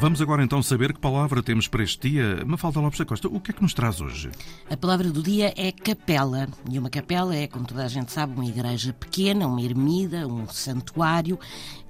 Vamos agora então saber que palavra temos para este dia. Mafalda Lopes da Costa, o que é que nos traz hoje? A palavra do dia é capela. E uma capela é, como toda a gente sabe, uma igreja pequena, uma ermida, um santuário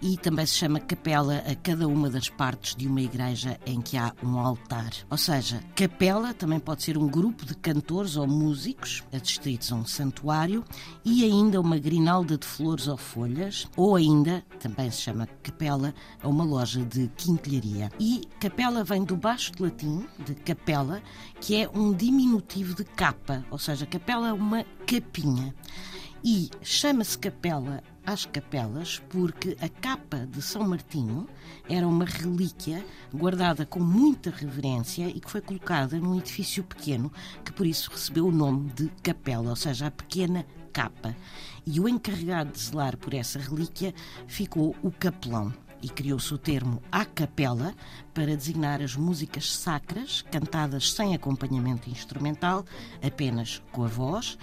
e também se chama capela a cada uma das partes de uma igreja em que há um altar. Ou seja, capela também pode ser um grupo de cantores ou músicos adscritos a um santuário e ainda uma grinalda de flores ou folhas, ou ainda, também se chama capela, a uma loja de quinquilharia. E capela vem do baixo latim, de capela, que é um diminutivo de capa, ou seja, capela é uma capinha. E chama-se capela às capelas porque a capa de São Martinho era uma relíquia guardada com muita reverência e que foi colocada num edifício pequeno que por isso recebeu o nome de capela, ou seja, a pequena capa. E o encarregado de zelar por essa relíquia ficou o capelão e criou-se o termo a capela para designar as músicas sacras cantadas sem acompanhamento instrumental, apenas com a voz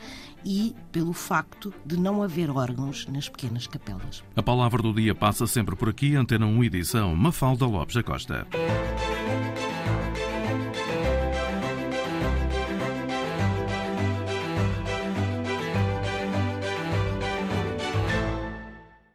e pelo facto de não haver órgãos nas pequenas capelas. A palavra do dia passa sempre por aqui, Antena 1 edição Mafalda Lopes da Costa.